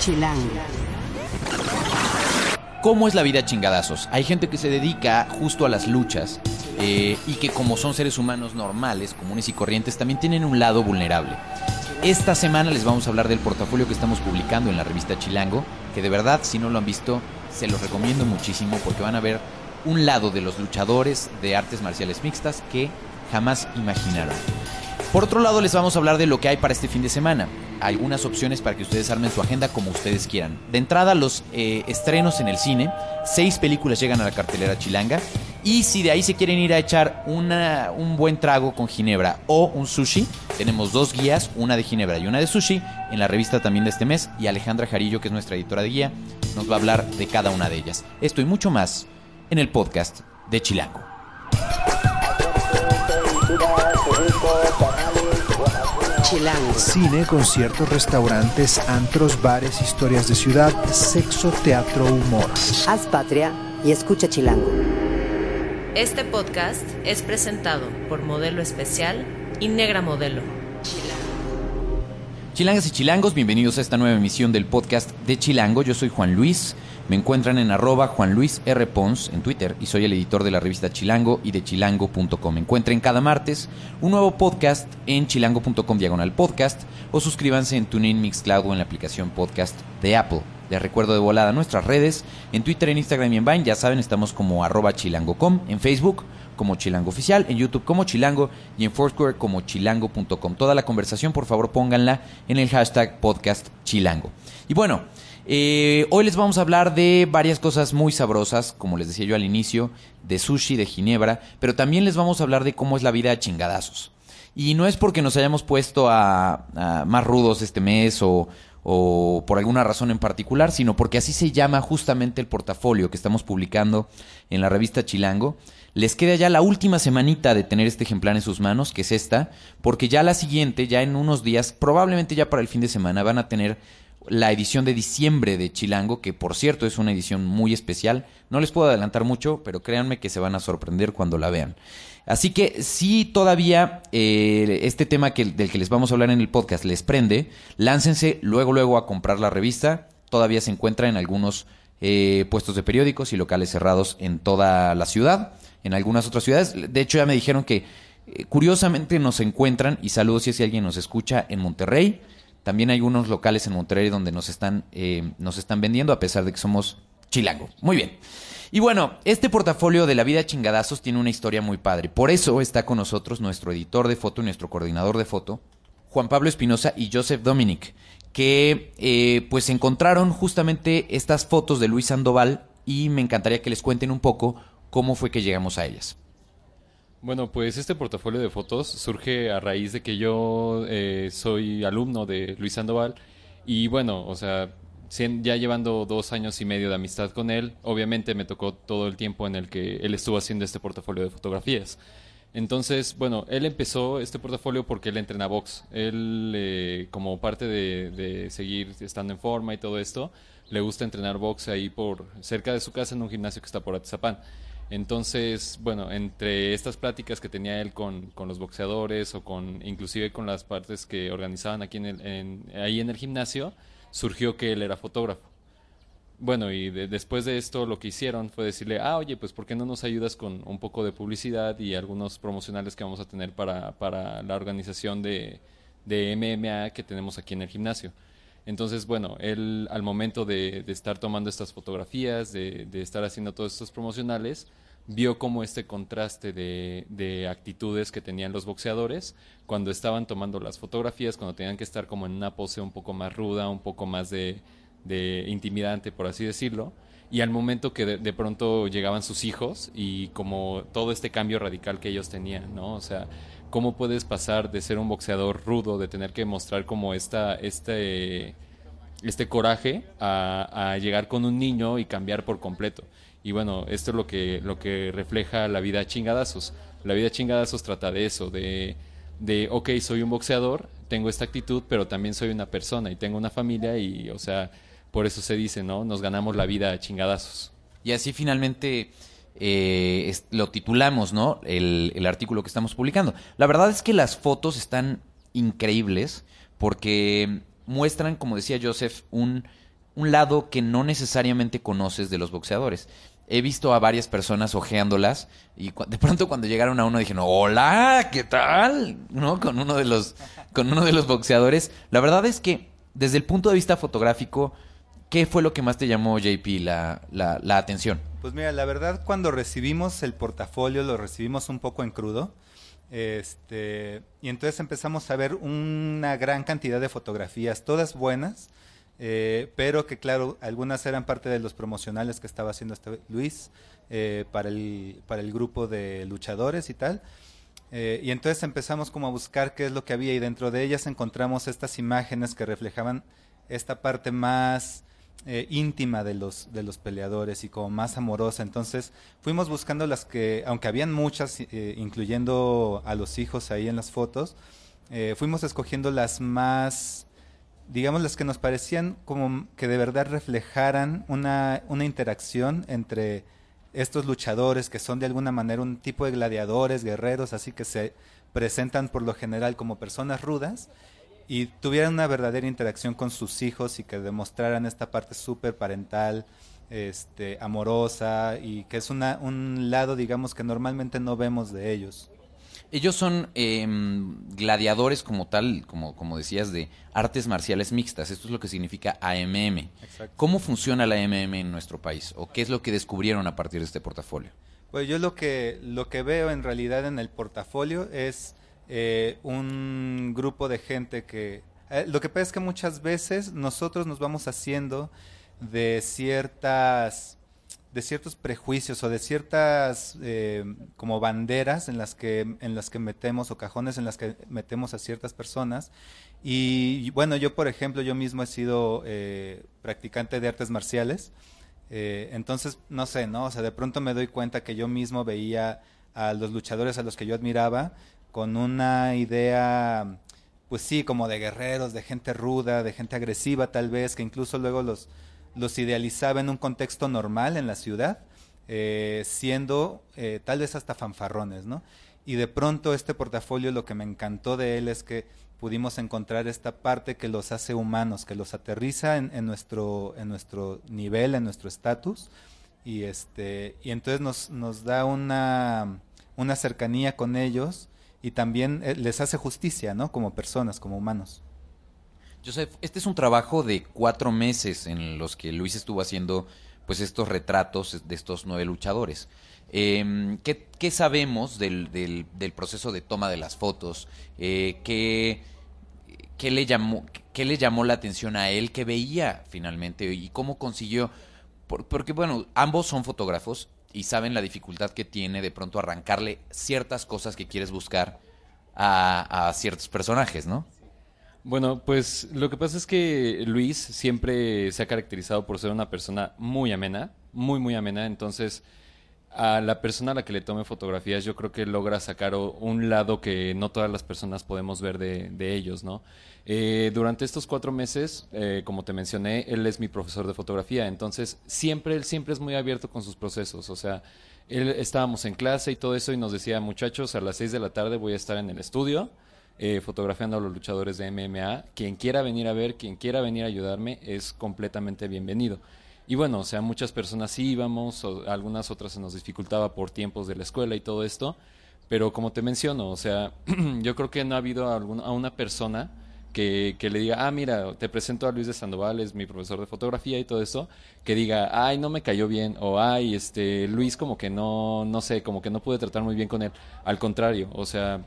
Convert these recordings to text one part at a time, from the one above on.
Chilango. ¿Cómo es la vida chingadazos? Hay gente que se dedica justo a las luchas eh, y que como son seres humanos normales, comunes y corrientes, también tienen un lado vulnerable. Esta semana les vamos a hablar del portafolio que estamos publicando en la revista Chilango, que de verdad, si no lo han visto, se los recomiendo muchísimo porque van a ver un lado de los luchadores de artes marciales mixtas que jamás imaginaron. Por otro lado, les vamos a hablar de lo que hay para este fin de semana. Algunas opciones para que ustedes armen su agenda como ustedes quieran. De entrada, los eh, estrenos en el cine. Seis películas llegan a la cartelera chilanga. Y si de ahí se quieren ir a echar un buen trago con ginebra o un sushi, tenemos dos guías, una de ginebra y una de sushi, en la revista también de este mes. Y Alejandra Jarillo, que es nuestra editora de guía, nos va a hablar de cada una de ellas. Esto y mucho más en el podcast de Chilango. Chilango. Cine, conciertos, restaurantes, antros, bares, historias de ciudad, sexo, teatro, humor. Haz patria y escucha Chilango. Este podcast es presentado por Modelo Especial y Negra Modelo. Chilangas y chilangos, bienvenidos a esta nueva emisión del podcast de Chilango. Yo soy Juan Luis. Me encuentran en arroba Juan Luis R. Pons en Twitter y soy el editor de la revista Chilango y de chilango.com. Encuentren cada martes un nuevo podcast en chilango.com diagonal podcast o suscríbanse en TuneIn Mixcloud o en la aplicación podcast de Apple. Les recuerdo de volada nuestras redes, en Twitter, en Instagram y en Vine, ya saben, estamos como arroba chilango.com, en Facebook como Chilango Oficial, en YouTube como Chilango y en Foursquare como chilango.com. Toda la conversación, por favor, pónganla en el hashtag podcast chilango. Y bueno, eh, hoy les vamos a hablar de varias cosas muy sabrosas, como les decía yo al inicio, de sushi, de ginebra, pero también les vamos a hablar de cómo es la vida a chingadazos. Y no es porque nos hayamos puesto a, a más rudos este mes o, o por alguna razón en particular, sino porque así se llama justamente el portafolio que estamos publicando en la revista Chilango. Les queda ya la última semanita de tener este ejemplar en sus manos, que es esta, porque ya la siguiente, ya en unos días, probablemente ya para el fin de semana, van a tener la edición de diciembre de Chilango, que por cierto es una edición muy especial. No les puedo adelantar mucho, pero créanme que se van a sorprender cuando la vean. Así que si todavía eh, este tema que, del que les vamos a hablar en el podcast les prende, láncense luego luego a comprar la revista. Todavía se encuentra en algunos eh, puestos de periódicos y locales cerrados en toda la ciudad, en algunas otras ciudades. De hecho ya me dijeron que eh, curiosamente nos encuentran, y saludos si alguien nos escucha, en Monterrey. También hay unos locales en Monterrey donde nos están, eh, nos están vendiendo a pesar de que somos chilango. Muy bien. Y bueno, este portafolio de la vida chingadazos tiene una historia muy padre. Por eso está con nosotros nuestro editor de foto y nuestro coordinador de foto, Juan Pablo Espinosa y Joseph Dominic, que eh, pues encontraron justamente estas fotos de Luis Sandoval y me encantaría que les cuenten un poco cómo fue que llegamos a ellas. Bueno, pues este portafolio de fotos surge a raíz de que yo eh, soy alumno de Luis Sandoval y bueno, o sea, ya llevando dos años y medio de amistad con él, obviamente me tocó todo el tiempo en el que él estuvo haciendo este portafolio de fotografías. Entonces, bueno, él empezó este portafolio porque él entrena box. Él, eh, como parte de, de seguir estando en forma y todo esto, le gusta entrenar box ahí por cerca de su casa en un gimnasio que está por Atizapán. Entonces, bueno, entre estas pláticas que tenía él con, con los boxeadores o con inclusive con las partes que organizaban aquí en el, en- ahí en el gimnasio, surgió que él era fotógrafo. Bueno, y de- después de esto lo que hicieron fue decirle, ah, oye, pues ¿por qué no nos ayudas con un poco de publicidad y algunos promocionales que vamos a tener para, para la organización de, de MMA que tenemos aquí en el gimnasio? Entonces, bueno, él al momento de, de estar tomando estas fotografías, de, de estar haciendo todos estos promocionales, vio como este contraste de, de actitudes que tenían los boxeadores cuando estaban tomando las fotografías, cuando tenían que estar como en una pose un poco más ruda, un poco más de, de intimidante, por así decirlo, y al momento que de, de pronto llegaban sus hijos y como todo este cambio radical que ellos tenían, ¿no? O sea, ¿cómo puedes pasar de ser un boxeador rudo, de tener que mostrar como esta, este, este coraje a, a llegar con un niño y cambiar por completo? Y bueno, esto es lo que, lo que refleja la vida chingadazos. La vida chingadazos trata de eso, de, de, ok, soy un boxeador, tengo esta actitud, pero también soy una persona y tengo una familia y, o sea, por eso se dice, ¿no? Nos ganamos la vida a chingadazos. Y así finalmente eh, lo titulamos, ¿no? El, el artículo que estamos publicando. La verdad es que las fotos están increíbles porque muestran, como decía Joseph, un un lado que no necesariamente conoces de los boxeadores. He visto a varias personas ojeándolas y de pronto cuando llegaron a uno dije, hola, ¿qué tal? ¿No? Con uno de los, con uno de los boxeadores. La verdad es que desde el punto de vista fotográfico, ¿qué fue lo que más te llamó, JP, la, la, la atención? Pues mira, la verdad cuando recibimos el portafolio lo recibimos un poco en crudo. Este, y entonces empezamos a ver una gran cantidad de fotografías, todas buenas, eh, pero que claro, algunas eran parte de los promocionales que estaba haciendo este Luis eh, para, el, para el grupo de luchadores y tal. Eh, y entonces empezamos como a buscar qué es lo que había y dentro de ellas encontramos estas imágenes que reflejaban esta parte más eh, íntima de los, de los peleadores y como más amorosa. Entonces fuimos buscando las que, aunque habían muchas, eh, incluyendo a los hijos ahí en las fotos, eh, fuimos escogiendo las más, digamos, las que nos parecían como que de verdad reflejaran una, una interacción entre estos luchadores que son de alguna manera un tipo de gladiadores, guerreros, así que se presentan por lo general como personas rudas y tuvieran una verdadera interacción con sus hijos y que demostraran esta parte súper parental, este, amorosa y que es una, un lado, digamos, que normalmente no vemos de ellos. Ellos son eh, gladiadores como tal, como, como decías, de artes marciales mixtas. Esto es lo que significa AMM. Exacto. ¿Cómo funciona la AMM en nuestro país? ¿O qué es lo que descubrieron a partir de este portafolio? Pues yo lo que, lo que veo en realidad en el portafolio es eh, un grupo de gente que... eh, lo que pasa es que muchas veces nosotros nos vamos haciendo de ciertas de ciertos prejuicios o de ciertas eh, como banderas en las que en las que metemos o cajones en las que metemos a ciertas personas y bueno yo por ejemplo yo mismo he sido eh, practicante de artes marciales eh, entonces, no sé, ¿no? O sea, de pronto me doy cuenta que yo mismo veía a los luchadores a los que yo admiraba con una idea, pues sí, como de guerreros, de gente ruda, de gente agresiva tal vez, que incluso luego los, los idealizaba en un contexto normal en la ciudad, eh, siendo eh, tal vez hasta fanfarrones, ¿no? Y de pronto este portafolio lo que me encantó de él es que pudimos encontrar esta parte que los hace humanos, que los aterriza en, en nuestro, en nuestro nivel, en nuestro estatus, y este, y entonces nos, nos da una, una cercanía con ellos y también eh, les hace justicia, ¿no? Como personas, como humanos. Joseph, este es un trabajo de cuatro meses en los que Luis estuvo haciendo pues estos retratos de estos nueve luchadores. Eh, ¿qué, sabemos del, del, del, proceso de toma de las fotos? Eh, ¿qué, qué, le llamó, ¿Qué le llamó la atención a él? ¿Qué veía finalmente? ¿Y cómo consiguió? Por, porque, bueno, ambos son fotógrafos y saben la dificultad que tiene de pronto arrancarle ciertas cosas que quieres buscar a, a ciertos personajes, ¿no? Bueno, pues lo que pasa es que Luis siempre se ha caracterizado por ser una persona muy amena, muy, muy amena. Entonces, a la persona a la que le tome fotografías, yo creo que logra sacar un lado que no todas las personas podemos ver de, de ellos, ¿no? Eh, durante estos cuatro meses, eh, como te mencioné, él es mi profesor de fotografía, entonces siempre, él siempre es muy abierto con sus procesos, o sea, él estábamos en clase y todo eso y nos decía, muchachos, a las seis de la tarde voy a estar en el estudio, eh, fotografiando a los luchadores de MMA. Quien quiera venir a ver, quien quiera venir a ayudarme, es completamente bienvenido. Y bueno, o sea, muchas personas sí íbamos, algunas otras se nos dificultaba por tiempos de la escuela y todo esto, pero como te menciono, o sea, yo creo que no ha habido a, alguna, una persona que, que, le diga, ah, mira, te presento a Luis de Sandoval, es mi profesor de fotografía y todo eso, que diga, ay, no me cayó bien, o ay, este, Luis como que no, no sé, como que no pude tratar muy bien con él. Al contrario, o sea,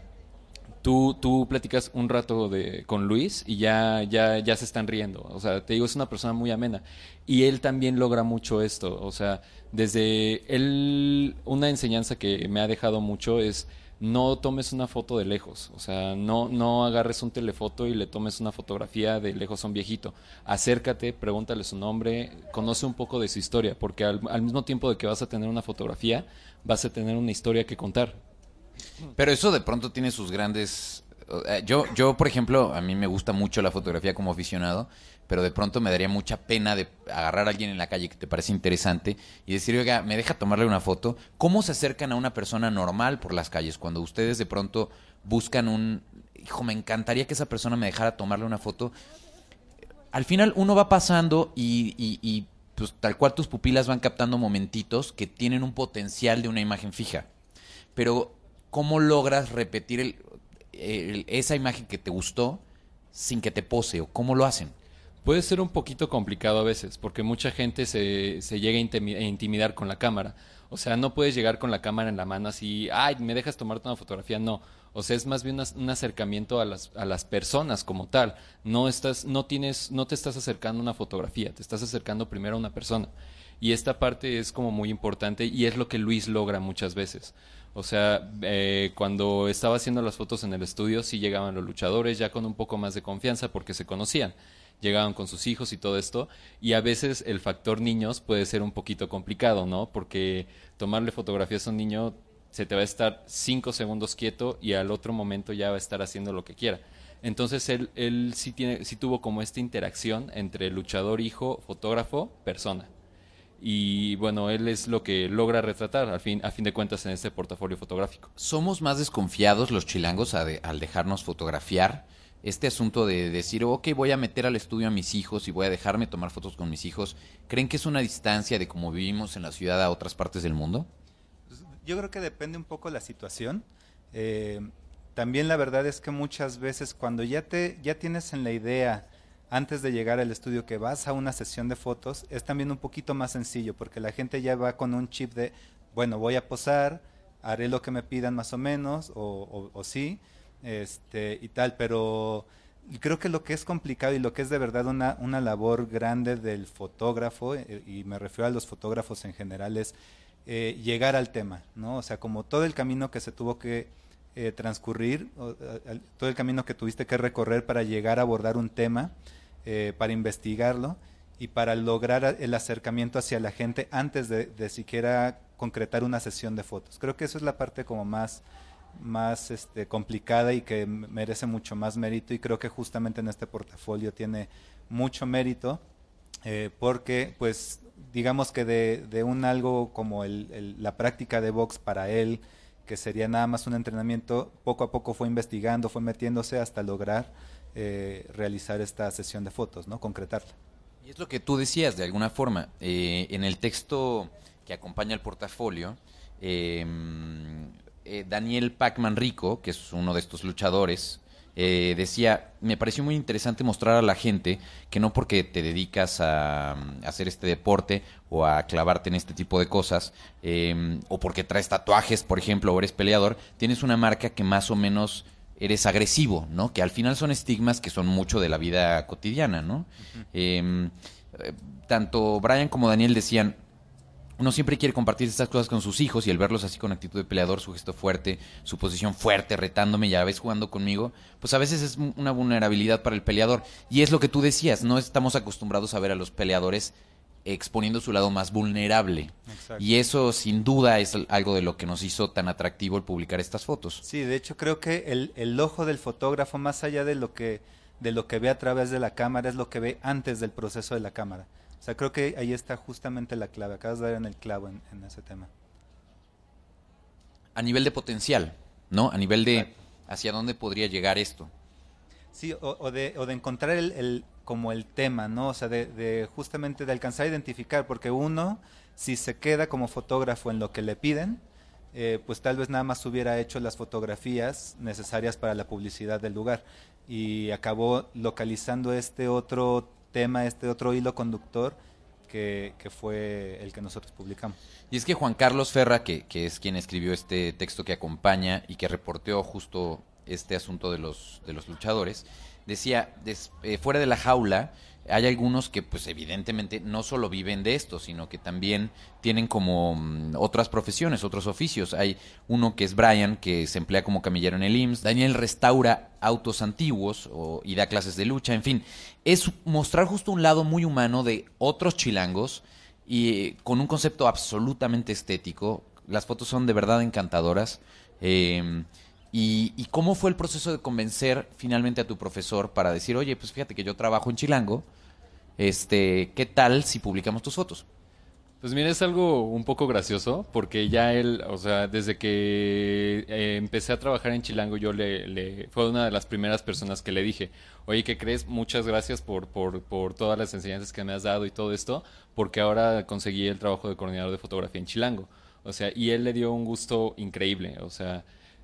tú, tú platicas un rato de, con Luis y ya, ya, ya se están riendo. O sea, te digo, es una persona muy amena. Y él también logra mucho esto. O sea, desde él, una enseñanza que me ha dejado mucho es no tomes una foto de lejos. O sea, no, no agarres un telefoto y le tomes una fotografía de lejos a un viejito. Acércate, pregúntale su nombre, conoce un poco de su historia, porque al, al mismo tiempo de que vas a tener una fotografía, vas a tener una historia que contar. Pero eso de pronto tiene sus grandes... Yo, yo, por ejemplo, a mí me gusta mucho la fotografía como aficionado, pero de pronto me daría mucha pena de agarrar a alguien en la calle que te parece interesante y decir, oiga, me deja tomarle una foto. ¿Cómo se acercan a una persona normal por las calles cuando ustedes de pronto buscan un... Hijo, me encantaría que esa persona me dejara tomarle una foto. al final uno va pasando y, y- y, pues tal cual tus pupilas van captando momentitos que tienen un potencial de una imagen fija. Pero, ¿cómo logras repetir el- esa imagen que te gustó sin que te pose? ¿O cómo lo hacen? Puede ser un poquito complicado a veces, porque mucha gente se, se llega a intimi- a intimidar con la cámara. O sea, no puedes llegar con la cámara en la mano así, ay, ¿me dejas tomarte una fotografía? No. O sea, es más bien un acercamiento a las, a las personas como tal. No estás, no tienes, no te estás acercando a una fotografía, te estás acercando primero a una persona. Y esta parte es como muy importante y es lo que Luis logra muchas veces. O sea, eh, cuando estaba haciendo las fotos en el estudio, sí llegaban los luchadores ya con un poco más de confianza porque se conocían. Llegaban con sus hijos y todo esto. Y a veces el factor niños puede ser un poquito complicado, ¿no? Porque tomarle fotografías a un niño se te va a estar cinco segundos quieto y al otro momento ya va a estar haciendo lo que quiera. Entonces él, él sí, tiene, sí tuvo como esta interacción entre luchador, hijo, fotógrafo, persona. Y bueno, él es lo que logra retratar al fin, a fin de cuentas en este portafolio fotográfico. ¿Somos más desconfiados los chilangos a de- al dejarnos fotografiar? Este asunto de decir, ok, voy a meter al estudio a mis hijos y voy a dejarme tomar fotos con mis hijos, ¿creen que es una distancia de cómo vivimos en la ciudad a otras partes del mundo? Yo creo que depende un poco la situación. Eh, también la verdad es que muchas veces cuando ya te ya tienes en la idea antes de llegar al estudio que vas a una sesión de fotos es también un poquito más sencillo porque la gente ya va con un chip de bueno voy a posar haré lo que me pidan más o menos o, o- o sí este y tal pero creo que lo que es complicado y lo que es de verdad una, una labor grande del fotógrafo eh, y me refiero a los fotógrafos en general es eh, llegar al tema, ¿no? O sea, como todo el camino que se tuvo que eh, transcurrir, o, a- todo el camino que tuviste que recorrer para llegar a abordar un tema, eh, para investigarlo y para lograr el acercamiento hacia la gente antes de, siquiera concretar una sesión de fotos. Creo que eso es la parte como más más este, complicada y que merece mucho más mérito y creo que justamente en este portafolio tiene mucho mérito eh, porque pues digamos que de, de un algo como el- la práctica de box para él que sería nada más un entrenamiento poco a poco fue investigando fue metiéndose hasta lograr eh, realizar esta sesión de fotos no concretarla Y es lo que tú decías, de alguna forma. Eh, en el texto que acompaña el portafolio, eh, eh, Daniel Pacman Rico, que es uno de estos luchadores, eh, decía, me pareció muy interesante mostrar a la gente que no porque te dedicas a, hacer este deporte o a clavarte en este tipo de cosas, eh, o porque traes tatuajes, por ejemplo, o eres peleador, tienes una marca que más o menos eres agresivo, ¿no? Que al final son estigmas que son mucho de la vida cotidiana, ¿no? Eh, eh, tanto Brian como Daniel decían, uno siempre quiere compartir estas cosas con sus hijos y el verlos así con actitud de peleador, su gesto fuerte, su posición fuerte, retándome y a jugando conmigo, pues a veces es una vulnerabilidad para el peleador. Y es lo que tú decías, no estamos acostumbrados a ver a los peleadores exponiendo su lado más vulnerable. Exacto. Y eso sin duda es algo de lo que nos hizo tan atractivo el publicar estas fotos. Sí, de hecho creo que el, el ojo del fotógrafo, más allá de lo que de lo que ve a través de la cámara, es lo que ve antes del proceso de la cámara. O sea, creo que ahí está justamente la clave. Acabas de dar en el clavo en, en ese tema. A nivel de potencial, ¿no? A nivel de Exacto. hacia dónde podría llegar esto. Sí, o, o de, o de encontrar el, el- como el tema, ¿no? O sea, de, de justamente de alcanzar a identificar, porque uno, si se queda como fotógrafo en lo que le piden, eh, pues tal vez nada más hubiera hecho las fotografías necesarias para la publicidad del lugar y acabó localizando este otro tema, este otro hilo conductor que, que fue el que nosotros publicamos. Y es que Juan Carlos Ferra, que, que es quien escribió este texto que acompaña y que reporteó justo este asunto de los, de los luchadores, decía, des- eh, fuera de la jaula, hay algunos que pues evidentemente no solo viven de esto, sino que también tienen como mm, otras profesiones, otros oficios. Hay uno que es Brian, que se emplea como camillero en el IMSS. Daniel restaura autos antiguos o, y da clases de lucha. En fin, es mostrar justo un lado muy humano de otros chilangos y eh, con un concepto absolutamente estético. Las fotos son de verdad encantadoras. Eh, y, y cómo fue el proceso de convencer finalmente a tu profesor para decir, oye, pues fíjate que yo trabajo en Chilango, este, ¿qué tal si publicamos tus fotos? Pues mira, es algo un poco gracioso, porque ya él, o sea, desde que eh, empecé a trabajar en Chilango, yo le, le, fue una de las primeras personas que le dije, oye, ¿qué crees? Muchas gracias por, por, por todas las enseñanzas que me has dado y todo esto, porque ahora conseguí el trabajo de coordinador de fotografía en Chilango. O sea, y él le dio un gusto increíble, o sea,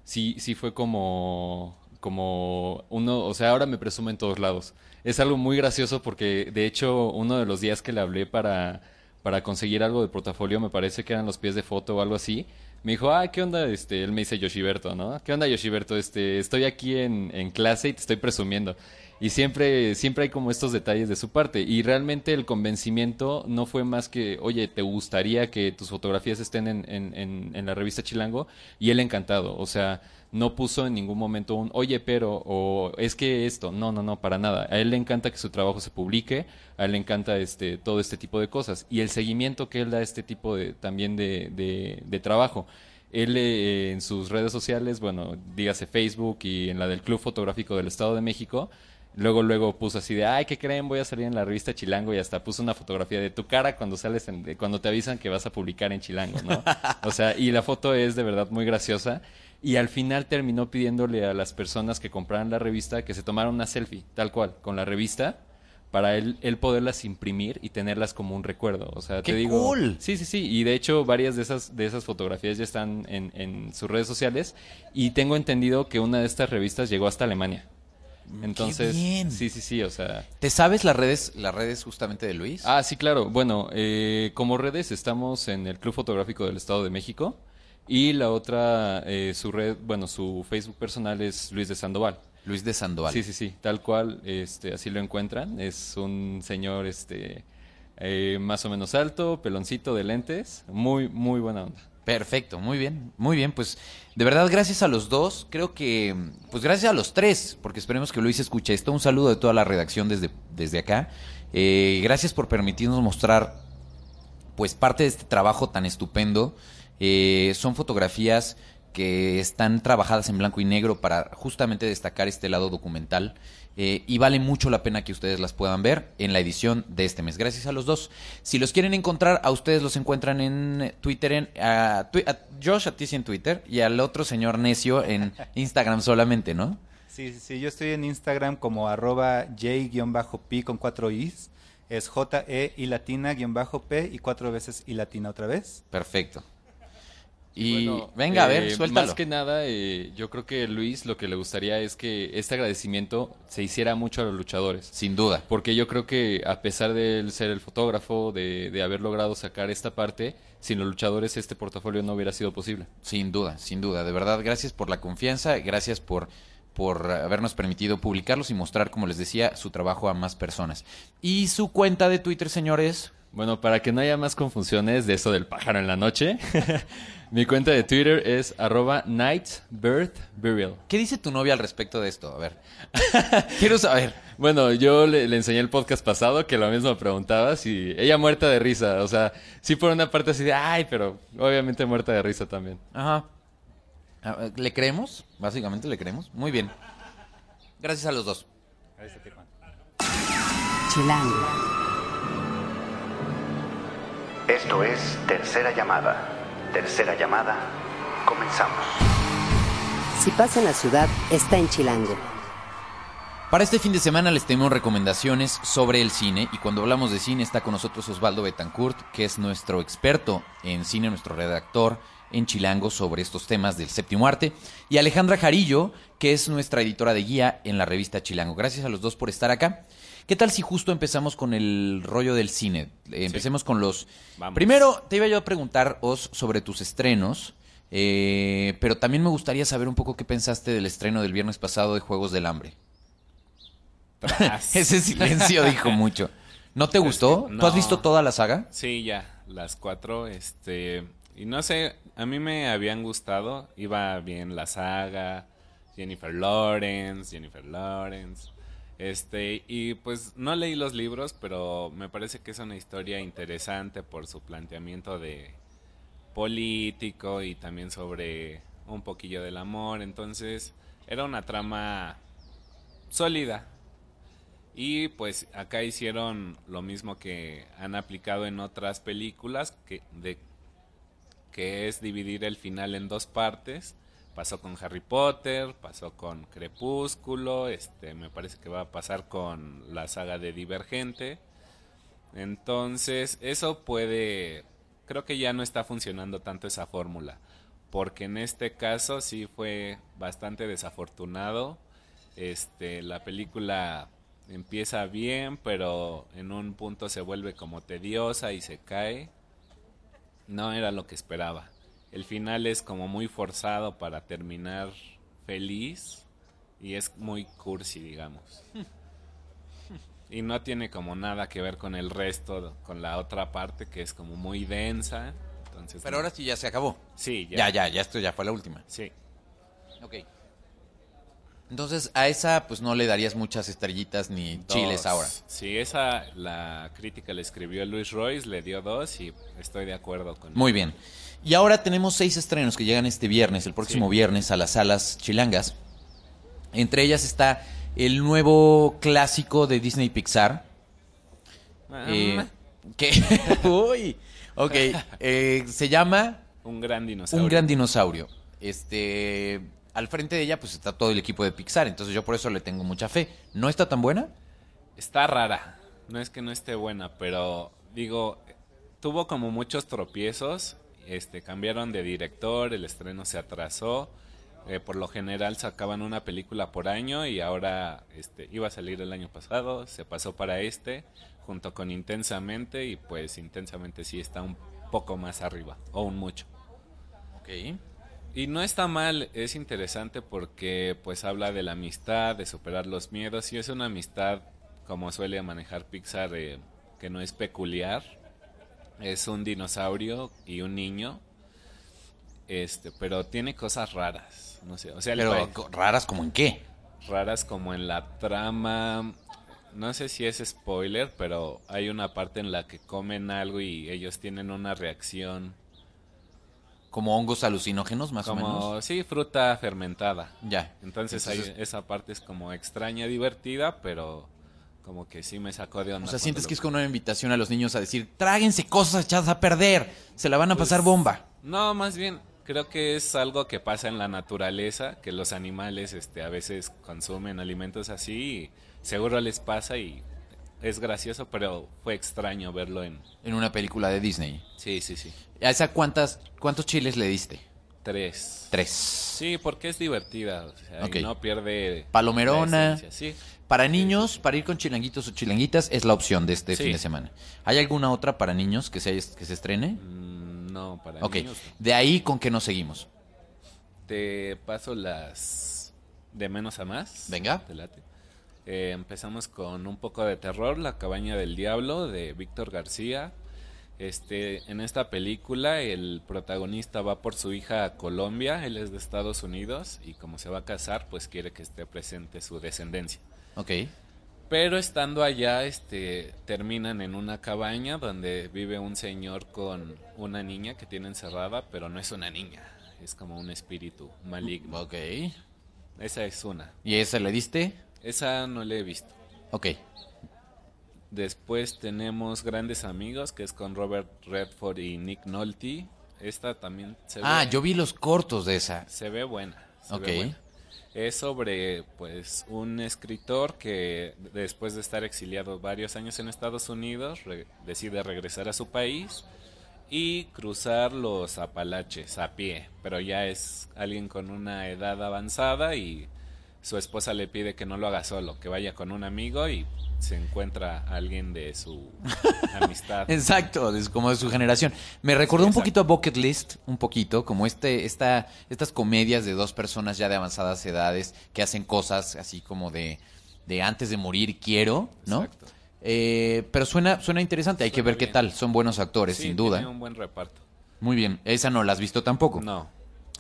sí, sí fue como, como uno, o sea, ahora me presume en todos lados. Es algo muy gracioso porque, de hecho, uno de los días que le hablé para para conseguir algo de portafolio, me parece que eran los pies de foto o algo así. Me dijo, ah, ¿qué onda? Este, él me dice Yoshiberto, ¿no? ¿Qué onda Yoshiberto? Este, estoy aquí en, en clase y te estoy presumiendo. Y siempre, siempre hay como estos detalles de su parte. Y realmente el convencimiento no fue más que, oye, ¿te gustaría que tus fotografías estén en, en, en la revista Chilango? Y él encantado. O sea, no puso en ningún momento un oye pero o es que esto no no no para nada. A él le encanta que su trabajo se publique a él le encanta este todo este tipo de cosas. Y el seguimiento que él da a este tipo de también de, de, trabajo. Él eh, en sus redes sociales bueno dígase Facebook y en la del Club Fotográfico del Estado de México Luego, luego puso así de, ay, ¿qué creen? Voy a salir en la revista Chilango y hasta puso una fotografía de tu cara cuando sales, en, cuando te avisan que vas a publicar en Chilango, ¿no? O sea, y la foto es de verdad muy graciosa y al final terminó pidiéndole a las personas que compraran la revista que se tomaran una selfie, tal cual, con la revista, para él, él poderlas imprimir y tenerlas como un recuerdo. O sea, ¡Qué te digo. cool! Sí, sí, sí. Y de hecho, varias de esas, de esas fotografías ya están en, en sus redes sociales. Y tengo entendido que una de estas revistas llegó hasta Alemania. Mm, Entonces, ¡Qué bien! sí, sí, sí, o sea. ¿Te sabes las redes, las redes justamente de Luis? Ah, sí, claro. Bueno, eh, como redes estamos en el Club Fotográfico del Estado de México. Y la otra, eh, su red, bueno, su Facebook personal es Luis de Sandoval. Luis de Sandoval. Sí, sí, sí, tal cual, este, así lo encuentran. Es un señor, este, eh, más o menos alto, peloncito de lentes, muy, muy buena onda. Perfecto, muy bien, muy bien. Pues de verdad, gracias a los dos. Creo que, pues gracias a los tres, porque esperemos que Luis escuche esto. Un saludo de toda la redacción desde, desde acá. Eh, gracias por permitirnos mostrar, pues, parte de este trabajo tan estupendo. Eh, son fotografías que están trabajadas en blanco y negro para justamente destacar este lado documental. Eh, y vale mucho la pena que ustedes las puedan ver en la edición de este mes. Gracias a los dos. Si los quieren encontrar, a ustedes los encuentran en Twitter, en, a, Josh a ti en Twitter y al otro señor necio en Instagram solamente, ¿no? Sí, sí, yo estoy en Instagram como arroba j-p con cuatro i's. Es J-E y latina guion bajo P y cuatro veces y latina otra vez. Perfecto. Y venga, a ver, eh, suéltalo. Más que nada, eh, yo creo que Luis lo que le gustaría es que este agradecimiento se hiciera mucho a los luchadores. Sin duda. Porque yo creo que a pesar de él ser el fotógrafo, de, de haber logrado sacar esta parte, sin los luchadores este portafolio no hubiera sido posible. Sin duda, sin duda. De verdad, gracias por la confianza, gracias por por habernos permitido publicarlos y mostrar, como les decía, su trabajo a más personas. Y su cuenta de Twitter, señores. Bueno, para que no haya más confusiones de eso del pájaro en la noche, mi cuenta de Twitter es arroba nightbirthburial. ¿Qué dice tu novia al respecto de esto? A ver. Quiero saber. Bueno, yo le, enseñé el podcast pasado que lo mismo preguntabas y ella muerta de risa. O sea, sí por una parte así de, ay, pero obviamente muerta de risa también. Ajá. ¿Le creemos? Básicamente le creemos. Muy bien. Gracias a los dos. Gracias a ti, Juan. Chilango. Esto es Tercera Llamada. Tercera Llamada. Comenzamos. Si pasa en la ciudad, está en Chilango. Para este fin de semana les tenemos recomendaciones sobre el cine y cuando hablamos de cine está con nosotros Osvaldo Betancourt, que es nuestro experto en cine, nuestro redactor en Chilango sobre estos temas del séptimo arte, y Alejandra Jarillo, que es nuestra editora de guía en la revista Chilango. Gracias a los dos por estar acá. ¿Qué tal si justo empezamos con el rollo del cine? Eh, empecemos con los... Primero, te iba yo a preguntar, Os, sobre tus estrenos, eh, pero también me gustaría saber un poco qué pensaste del estreno del viernes pasado de Juegos del Hambre. Ese silencio dijo mucho. ¿No te gustó? ¿Tú has visto toda la saga? Sí, ya, las cuatro, este... Y no sé, a mí me habían gustado, iba bien la saga, Jennifer Lawrence, Jennifer Lawrence. Este, y pues no leí los libros, pero me parece que es una historia interesante por su planteamiento de político y también sobre un poquillo del amor. Entonces, era una trama sólida. Y pues acá hicieron lo mismo que han aplicado en otras películas, que, de, que es dividir el final en dos partes. Pasó con Harry Potter, pasó con Crepúsculo, este, me parece que va a pasar con la saga de Divergente. Entonces, eso puede, creo que ya no está funcionando tanto esa fórmula, porque en este caso sí fue bastante desafortunado. Este, la película empieza bien, pero en un punto se vuelve como tediosa y se cae. No era lo que esperaba. El final es como muy forzado para terminar feliz y es muy cursi, digamos. Y no tiene como nada que ver con el resto, con la otra parte que es como muy densa. Entonces, Pero ahora sí ya se acabó. Sí, ya. Ya, ya, ya esto ya fue la última. Sí. Ok. Entonces a esa pues no le darías muchas estrellitas ni Dos. chiles ahora. Sí, esa la crítica le escribió Luis Royce, le dio dos y estoy de acuerdo con Muy bien. Y ahora tenemos seis estrenos que llegan este viernes, el próximo Sí. viernes a las salas chilangas. Entre ellas está el nuevo clásico de Disney Pixar. Ah, eh, que Uy. Ok. eh, se llama un gran dinosaurio. Un gran dinosaurio. Este, al frente de ella pues está todo el equipo de Pixar, entonces yo por eso le tengo mucha fe. ¿No está tan buena? Está rara. No es que no esté buena, pero digo, tuvo como muchos tropiezos. Este, cambiaron de director, el estreno se atrasó. Eh, por lo general sacaban una película por año y ahora este, iba a salir el año pasado, se pasó para este, junto con Intensamente y pues Intensamente sí está un poco más arriba, o un mucho. Ok. Y no está mal, es interesante porque pues habla de la amistad, de superar los miedos y es una amistad como suele manejar Pixar eh, que no es peculiar. Es un dinosaurio y un niño. Este, pero tiene cosas raras, no sé, o sea, Pero raras como en qué? raras como en la trama. No sé si es spoiler, pero hay una parte en la que comen algo y ellos tienen una reacción Como hongos alucinógenos más o menos. sí, fruta fermentada. Ya. Entonces, Entonces- ahí- esa parte es como extraña, divertida, pero como que sí me sacó de O onda. sea, sientes que es como una invitación a los niños a decir, tráguense cosas echadas a perder, se la van a pasar bomba. No, más bien creo que es algo que pasa en la naturaleza, que los animales este, a veces consumen alimentos así y seguro les pasa y es gracioso, pero fue extraño verlo en... En una película de Disney. Sí, sí, sí. ¿A esa cuántas, cuántos chiles le diste? Tres. Tres. Sí, porque es divertida, o sea, Ok. no pierde... Palomerona. Sí. Para niños, para ir con chilanguitos o chilanguitas, es la opción de este Sí. fin de semana. ¿Hay alguna otra para niños que se, que se estrene? Mm, No, para Ok, niños no. de ahí con qué nos seguimos. Te paso las de menos a más. Venga. Te late. Eh, empezamos con un poco de terror, La cabaña del diablo de Víctor García. Este, en esta película el protagonista va por su hija a Colombia, él es de Estados Unidos y como se va a casar, pues quiere que esté presente su descendencia. Ok. Pero estando allá, este, terminan en una cabaña donde vive un señor con una niña que tiene encerrada, pero no es una niña, es como un espíritu maligno. Ok. Esa es una. ¿Y esa le diste? Esa no la he visto. Ok. Después tenemos Grandes Amigos, que es con Robert Redford y Nick Nolte. Esta también se Ah, ve, yo vi los cortos de esa. se ve buena. se ve Ok. buena. Es sobre pues un escritor que después de estar exiliado varios años en Estados Unidos re- decide regresar a su país y cruzar los Apalaches a pie, pero ya es alguien con una edad avanzada y su esposa le pide que no lo haga solo, que vaya con un amigo y se encuentra a alguien de su amistad. Exacto, es como de su generación. Me recordó Sí, un poquito a Bucket List, un poquito, como este, esta, estas comedias de dos personas ya de avanzadas edades que hacen cosas así como de, de antes de morir quiero, ¿no? Exacto. Eh, pero suena, suena interesante, hay que ver qué tal, son buenos actores, Sí, sin duda. Tiene un buen reparto. Muy bien, esa no la has visto tampoco. No.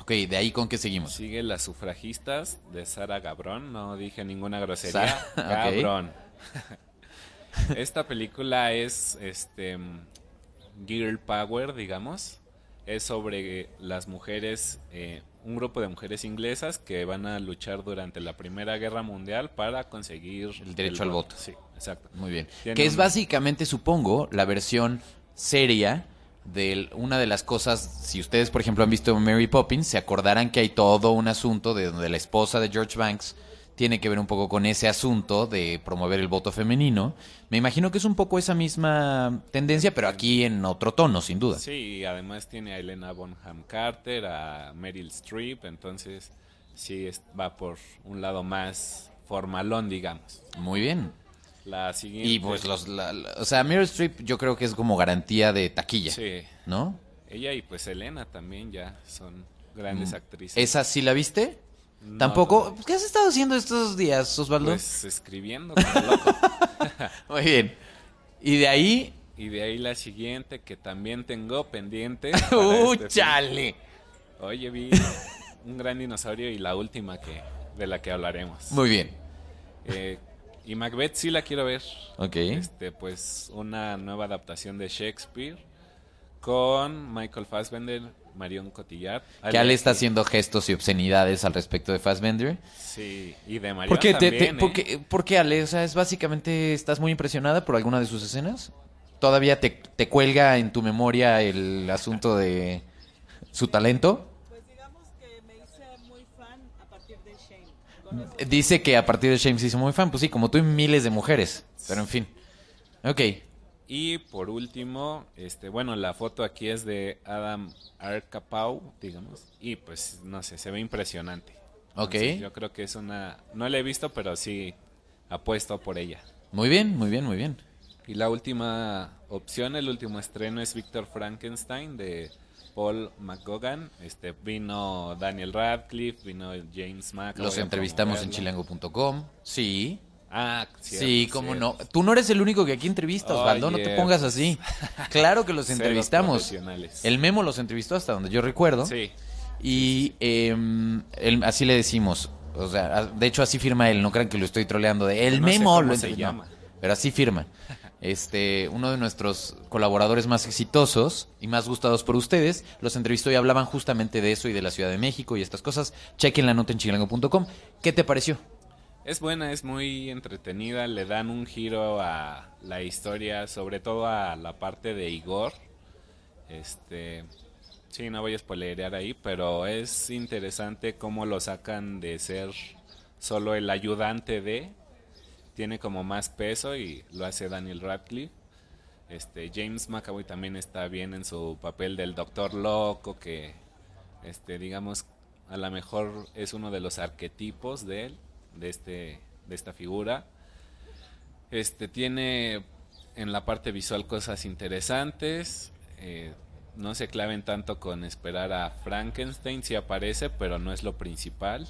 Ok, de ahí con qué seguimos. Sigue Las sufragistas de Sara Gabrón. No dije ninguna grosería. Sara, ok. Gabrón. Esta película es este Girl Power, digamos. Es sobre las mujeres eh, un grupo de mujeres inglesas que van a luchar durante la Primera Guerra Mundial para conseguir El derecho al voto. Sí, exacto. Muy bien. Tiene Que es un- básicamente, supongo, la versión seria de una de las cosas, si ustedes, por ejemplo, han visto Mary Poppins, se acordarán que hay todo un asunto de donde la esposa de George Banks tiene que ver un poco con ese asunto de promover el voto femenino. Me imagino que es un poco esa misma tendencia, pero aquí en otro tono, sin duda. Sí, y además tiene a Elena Bonham Carter, a Meryl Streep, entonces sí va por un lado más formalón, digamos. Muy bien. La siguiente. Y pues los, la- la- o sea, Meryl Streep yo creo que es como garantía de taquilla, Sí, ¿no? ella y pues Elena también ya son grandes actrices. Mm. ¿Esa sí la viste? No, Tampoco. no. ¿Qué has estado haciendo estos días, Osvaldo? Pues escribiendo loco. Muy bien. Y de ahí. Y de ahí la siguiente que también tengo pendiente. ¡Uh, este chale! Oye, vi un gran dinosaurio y la última que de la que hablaremos. Muy bien. Eh, y Macbeth sí la quiero ver. Ok. Este, pues una nueva adaptación de Shakespeare con Michael Fassbender, Marion Cotillard. Que Ale está haciendo gestos y obscenidades al respecto de Fassbender. Sí, y de Marion ¿Por qué, te- te- también, por ¿eh? qué- por qué, Ale? O sea, es básicamente. ¿Estás muy impresionada por alguna de sus escenas? ¿Todavía te, te cuelga en tu memoria el asunto de su talento? Pues digamos que me hice muy fan a partir de Shane. Con eso- Dice que a partir de Shame se hizo muy fan. Pues sí, como tú y miles de mujeres. Pero en fin. Ok. Y por último, este, bueno, la foto aquí es de Adam Arcapau, digamos, y pues no sé, se ve impresionante. Ok. Entonces, yo creo que es una, no la he visto, pero sí apuesto por ella. Muy bien, muy bien, muy bien. Y la última opción, el último estreno es Victor Frankenstein de Paul McGogan. Este vino Daniel Radcliffe, vino James McAvoy. Los entrevistamos en chilango.com. Sí. Ah, cierto, sí, cómo cierto. no. Tú no eres el único que aquí entrevista, Osvaldo. No te pongas así. Claro que los entrevistamos. El Memo los entrevistó hasta donde yo recuerdo. Sí. Y em, él- así le decimos. O sea, de hecho así firma él. No crean que lo estoy troleando de el No sé Memo. cómo lo se llama. no, pero así firma. Este, uno de nuestros colaboradores más exitosos y más gustados por ustedes, los entrevistó y hablaban justamente de eso y de la Ciudad de México y estas cosas. Chequen la nota en chilango.com. ¿Qué te pareció? Es buena, es muy entretenida, le dan un giro a la historia, sobre todo a la parte de Igor. Este, sí, no voy a spoilerear ahí, pero es interesante cómo lo sacan de ser solo el ayudante de, tiene como más peso y lo hace Daniel Radcliffe. Este, James McAvoy también está bien en su papel del doctor loco que, este, digamos, a lo mejor es uno de los arquetipos de él, de este, de esta figura. Este tiene en la parte visual cosas interesantes. eh, no se claven tanto con esperar a Frankenstein, si aparece, pero no es lo principal.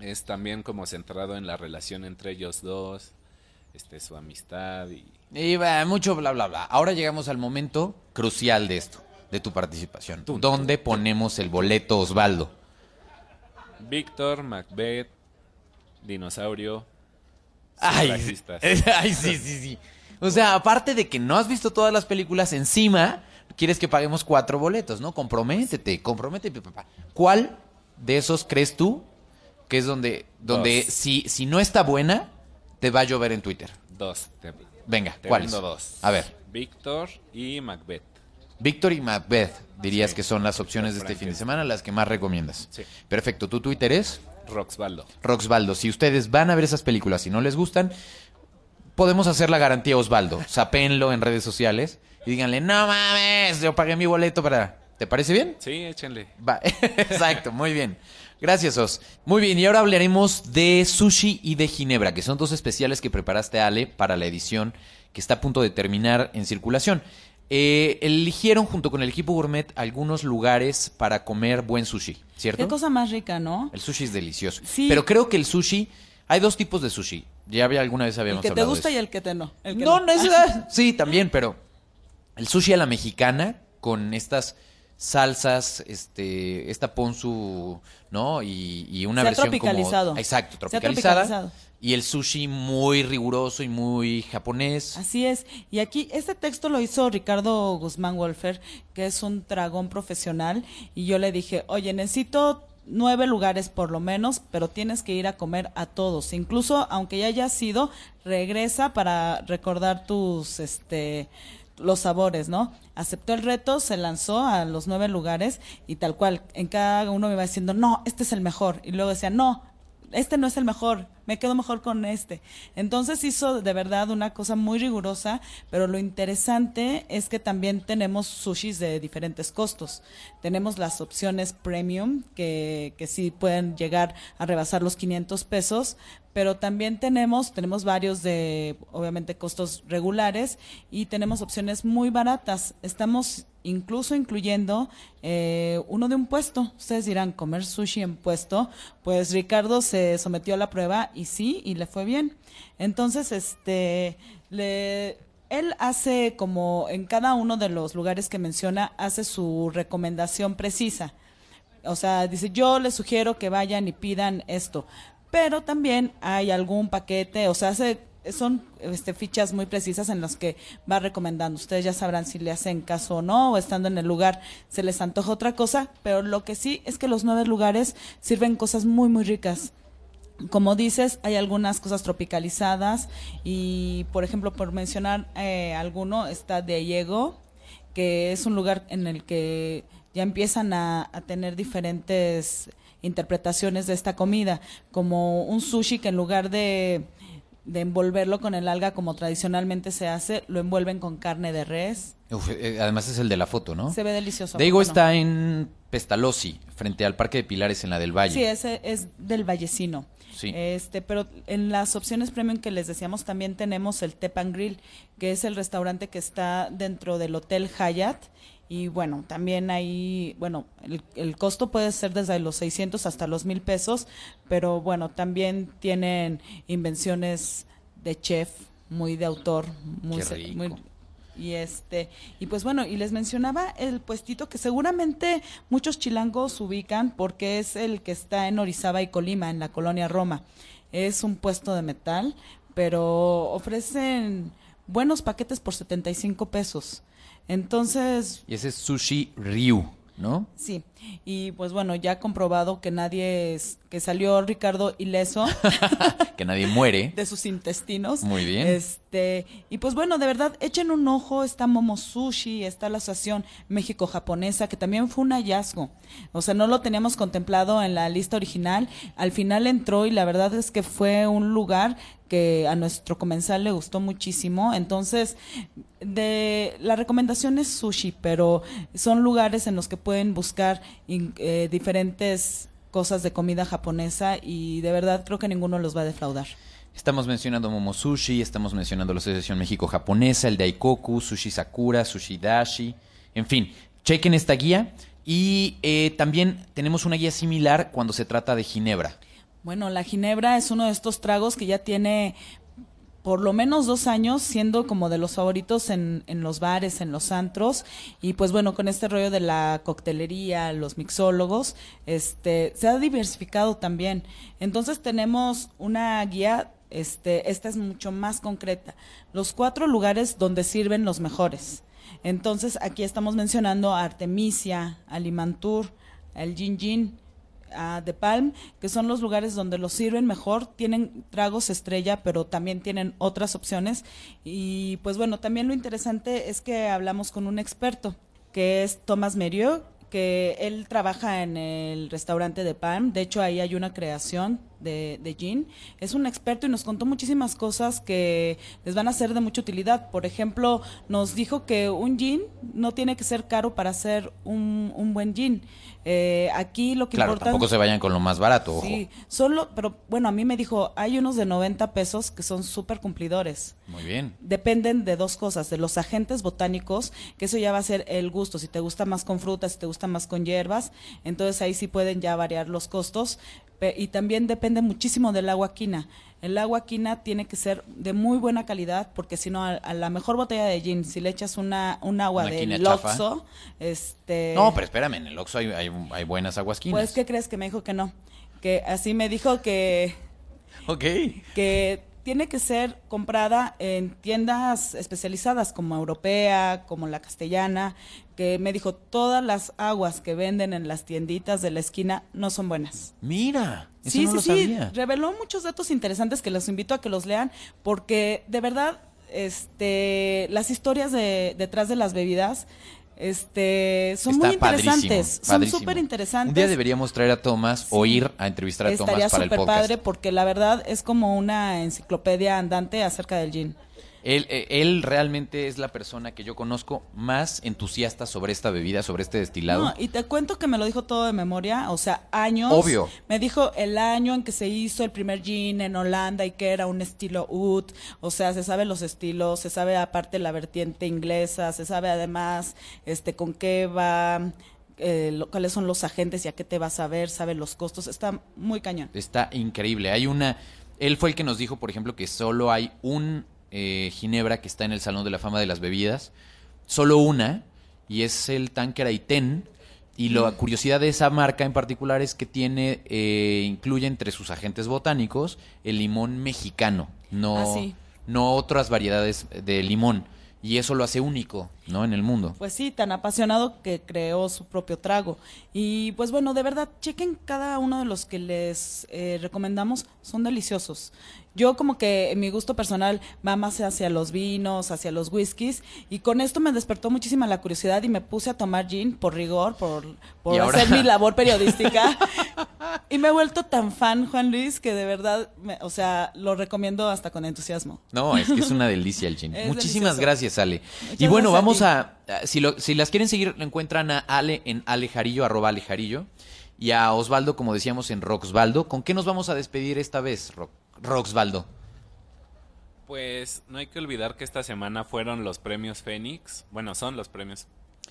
Es también como centrado en la relación entre ellos dos, este, su amistad y Y va, mucho bla, bla, bla. Ahora llegamos al momento crucial de esto, de tu participación. ¿Dónde ponemos el boleto, Osvaldo? Víctor, Macbeth, Dinosaurio. Ay, ay, sí, sí, sí. O sea, aparte de que no has visto todas las películas, encima quieres que paguemos cuatro boletos, ¿no? Comprométete, comprométete, papá. ¿Cuál de esos crees tú que es donde, donde Dos. si, si no está buena, te va a llover en Twitter? Dos. Te, Venga, ¿cuáles? dos. A ver, Víctor y Macbeth. Víctor y Macbeth dirías Sí. que son las opciones de este fin de semana, las que más recomiendas. Sí. Perfecto, tu Twitter es Roxbaldo. Roxbaldo. Si ustedes van a ver esas películas y no les gustan, podemos hacer la garantía Osvaldo. Sapénlo en redes sociales y díganle, no mames, yo pagué mi boleto para... ¿Te parece bien? Sí, échenle. Va, exacto, muy bien. Gracias, Os. Muy bien, y ahora hablaremos de sushi y de ginebra, que son dos especiales que preparaste, Ale, para la edición que está a punto de terminar en circulación. Eh, eligieron junto con el equipo gourmet algunos lugares para comer buen sushi, ¿cierto? Qué cosa más rica, ¿no? El sushi es delicioso. Sí. Pero creo que el sushi, hay dos tipos de sushi. Ya había alguna vez El habíamos que te hablado de gusta y el que te no. El que No, no es sí, también, pero el sushi a la mexicana con estas salsas, este, esta ponzu, ¿no? Y, y una Se ha versión tropicalizado. como... Exacto, Se ha tropicalizada. tropicalizado. Y el sushi muy riguroso y muy japonés. Así es. Y aquí este texto lo hizo Ricardo Guzmán Wolfer, que es un dragón profesional. Y yo le dije, oye, necesito nueve lugares por lo menos, pero tienes que ir a comer a todos. Incluso aunque ya hayas ido, regresa para recordar tus, este, los sabores, ¿no? Aceptó el reto, se lanzó a los nueve lugares y tal cual, en cada uno me iba diciendo, no, este es el mejor. Y luego decía, no, este no es el mejor, me quedo mejor con este. Entonces hizo de verdad una cosa muy rigurosa, pero lo interesante es que también tenemos sushis de diferentes costos. Tenemos las opciones premium, que, que sí pueden llegar a rebasar los 500 pesos, pero también tenemos, tenemos varios de, obviamente, costos regulares y tenemos opciones muy baratas. Estamos incluso incluyendo eh, uno de un puesto. Ustedes dirán, comer sushi en puesto. Pues Ricardo se sometió a la prueba y sí, y le fue bien. Entonces, este, le, él hace como en cada uno de los lugares que menciona, hace su recomendación precisa. O sea, dice, yo les sugiero que vayan y pidan esto. Pero también hay algún paquete, o sea, hace, son este, fichas muy precisas en las que va recomendando. Ustedes ya sabrán si le hacen caso o no, o estando en el lugar se les antoja otra cosa, pero lo que sí es que los nueve lugares sirven cosas muy, muy ricas. Como dices, hay algunas cosas tropicalizadas y, por ejemplo, por mencionar eh, alguno, está Diego, que es un lugar en el que ya empiezan a tener diferentes interpretaciones de esta comida, como un sushi que en lugar de, de envolverlo con el alga como tradicionalmente se hace, lo envuelven con carne de res. Uf, eh, además es el de la foto, ¿no? Se ve delicioso. Diego Bueno, está en Pestalozzi, frente al Parque de Pilares en la del Valle. Sí, ese es del Vallecino. Sí. Este, pero en las opciones premium que les decíamos también tenemos el Tepan Grill, que es el restaurante que está dentro del Hotel Hyatt. Y bueno, también ahí, bueno, el, el costo puede ser desde los 600 hasta los 1000 pesos, pero bueno, también tienen invenciones de chef, muy de autor, muy, Qué se- rico. muy- y este y pues bueno y les mencionaba el puestito que seguramente muchos chilangos ubican porque es el que está en Orizaba y Colima en la colonia Roma es un puesto de metal pero ofrecen buenos paquetes por 75 pesos entonces Y ese es Sushi Ryu, ¿no? sí y pues bueno ya comprobado que nadie es que salió Ricardo ileso que nadie muere. de sus intestinos. Muy bien. Este, y pues bueno, de verdad, echen un ojo, está Momo Sushi, está la asociación México-Japonesa, que también fue un hallazgo. O sea, no lo teníamos contemplado en la lista original. Al final entró y la verdad es que fue un lugar que a nuestro comensal le gustó muchísimo. Entonces, de la recomendación es sushi, pero son lugares en los que pueden buscar eh, diferentes cosas de comida japonesa y de verdad creo que ninguno los va a defraudar. Estamos mencionando Momo Sushi, estamos mencionando la Asociación México-Japonesa, el Daikoku, Sushi Sakura, Sushi Dashi. En fin, chequen esta guía. Y eh, también tenemos una guía similar cuando se trata de Ginebra. Bueno, la ginebra es uno de estos tragos que ya tiene por lo menos dos años siendo como de los favoritos en, los bares, en los antros. Y pues bueno, con este rollo de la coctelería, los mixólogos, este, se ha diversificado también. Entonces tenemos una guía, este, esta es mucho más concreta. Los cuatro lugares donde sirven los mejores. Entonces aquí estamos mencionando Artemisia, a Limantur, al Gin Gin, a The Palm, que son los lugares donde los sirven mejor, tienen tragos estrella, pero también tienen otras opciones. Y pues bueno, también lo interesante es que hablamos con un experto, que es Thomas Merieux, que él trabaja en el restaurante de Palm, de hecho ahí hay una creación de, de gin, es un experto y nos contó muchísimas cosas que les van a ser de mucha utilidad. Por ejemplo, nos dijo que un gin no tiene que ser caro para hacer un, un buen gin. Eh, aquí lo que Claro, importa... tampoco se vayan con lo más barato, ojo. Sí, solo, pero bueno, a mí me dijo, hay unos de 90 pesos que son súper cumplidores. Muy bien. Dependen de dos cosas, de los agentes botánicos, que eso ya va a ser el gusto, si te gusta más con frutas, si te gusta más con hierbas, entonces ahí sí pueden ya variar los costos, y también depende muchísimo del agua quina. El agua quina tiene que ser de muy buena calidad porque si no a, a la mejor botella de gin si le echas una un agua Una este No, pero espérame, en el Oxxo hay, hay, hay buenas aguasquinas. pues qué crees que me dijo que no, que así me dijo que Ok. que tiene que ser comprada en tiendas especializadas como Europea, como la Castellana, que me dijo todas las aguas que venden en las tienditas de la esquina no son buenas. Mira, eso sí, no sí, lo sí, reveló muchos datos interesantes que los invito a que los lean porque de verdad este las historias de detrás de las bebidas este son Está muy interesantes, padrísimo, son padrísimo. súper interesantes. Un día deberíamos traer a Tomás o ir a entrevistar a Estaría Tomás para el súper podcast. padre porque la verdad es como una enciclopedia andante acerca del gin. Él, eh, él realmente es la persona que yo conozco más entusiasta sobre esta bebida, sobre este destilado. No, y te cuento que me lo dijo todo de memoria, o sea, años. Obvio. Me dijo el año en que se hizo el primer gin en Holanda y que era un estilo oud, o sea, se sabe los estilos, se sabe aparte la vertiente inglesa, se sabe además este con qué va, eh, lo- cuáles son los agentes y a qué te vas a ver, sabe los costos, está muy cañón. Está increíble. Hay una. Él fue el que nos dijo, por ejemplo, que solo hay un eh, ginebra que está en el Salón de la Fama de las Bebidas. Solo una. Y es el Tanqueray Ten. Y la curiosidad de esa marca en particular es que tiene, eh, incluye entre sus agentes botánicos el limón mexicano, no, Ah, sí. no otras variedades de limón. Y eso lo hace único, ¿no? En el mundo. Pues sí, tan apasionado que creó su propio trago. Y pues bueno, de verdad, chequen cada uno de los que les eh, recomendamos, son deliciosos. Yo como que en mi gusto personal va más hacia los vinos, hacia los whiskies, y con esto me despertó muchísima la curiosidad y me puse a tomar gin por rigor, por, por hacer mi labor periodística. y me he vuelto tan fan, Juan Luis, que de verdad, me- o sea, lo recomiendo hasta con entusiasmo. No, es que es una delicia el gin. Muchísimas delicioso. gracias, Ale. Muchas y bueno, a vamos a, a- si, lo- si las quieren seguir, lo encuentran a Ale en Alejarillo, arroba Alejarillo, y a Osvaldo, como decíamos, en Roxvaldo. ¿Con qué nos vamos a despedir esta vez, Ro- Roxvaldo? Pues no hay que olvidar que esta semana fueron los premios Fénix. Bueno, son los premios.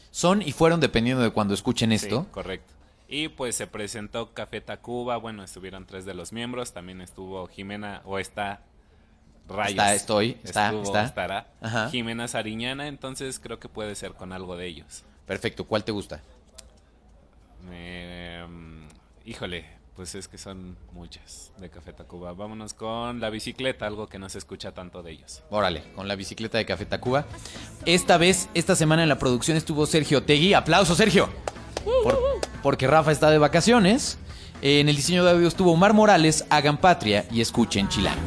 Son y fueron dependiendo de cuando escuchen esto. Sí, correcto. Y pues se presentó Café Tacuba. Bueno, estuvieron tres de los miembros. También estuvo Jimena, o está. Rayos. Está, estoy, está, Estuvo, está. estará. Ajá. Jimena Sariñana. Entonces creo que puede ser con algo de ellos. Perfecto, ¿cuál te gusta? Eh, híjole, pues es que son muchas de Café Tacuba. Vámonos con la bicicleta, algo que no se escucha tanto de ellos. Órale, con la bicicleta de Café Tacuba. Esta vez, esta semana en la producción estuvo Sergio Tegui. ¡Aplauso, Sergio! Por- porque Rafa está de vacaciones. En el diseño de audio estuvo Omar Morales. Hagan patria y escuchen Chilango.